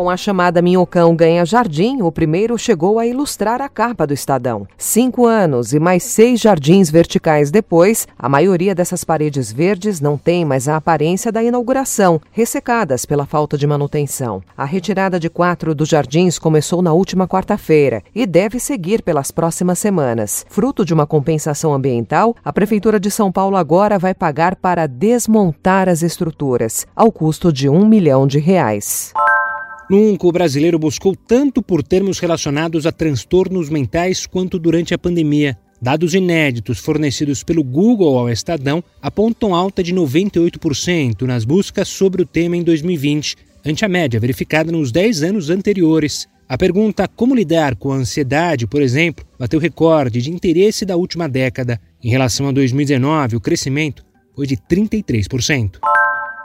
Com a chamada Minhocão Ganha Jardim, o primeiro chegou a ilustrar a capa do Estadão. Cinco anos e mais seis jardins verticais depois, a maioria dessas paredes verdes não tem mais a aparência da inauguração, ressecadas pela falta de manutenção. A retirada de quatro dos jardins começou na última quarta-feira e deve seguir pelas próximas semanas. Fruto de uma compensação ambiental, a Prefeitura de São Paulo agora vai pagar para desmontar as estruturas, ao custo de um milhão de reais. Nunca o brasileiro buscou tanto por termos relacionados a transtornos mentais quanto durante a pandemia. Dados inéditos fornecidos pelo Google ao Estadão apontam alta de 98% nas buscas sobre o tema em 2020, ante a média verificada nos 10 anos anteriores. A pergunta como lidar com a ansiedade, por exemplo, bateu recorde de interesse da última década. Em relação a 2019, o crescimento foi de 33%.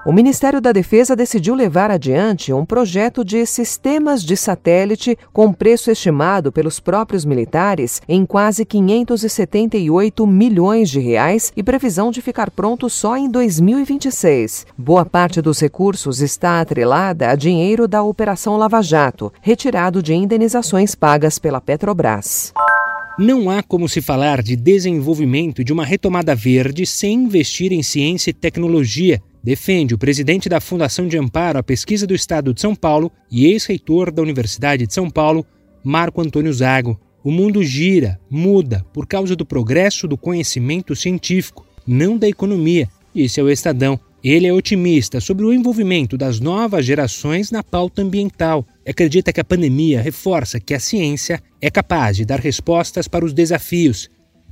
O Ministério da Defesa decidiu levar adiante um projeto de sistemas de satélite com preço estimado pelos próprios militares em quase 578 milhões de reais e previsão de ficar pronto só em 2026. Boa parte dos recursos está atrelada a dinheiro da Operação Lava Jato, retirado de indenizações pagas pela Petrobras. Não há como se falar de desenvolvimento de uma retomada verde sem investir em ciência e tecnologia defende o presidente da Fundação de Amparo à Pesquisa do Estado de São Paulo e ex-reitor da Universidade de São Paulo, Marco Antônio Zago. O mundo gira, muda, por causa do progresso do conhecimento científico, não da economia, disse ao Estadão. Ele é otimista sobre o envolvimento das novas gerações na pauta ambiental. Acredita que a pandemia reforça que a ciência é capaz de dar respostas para os desafios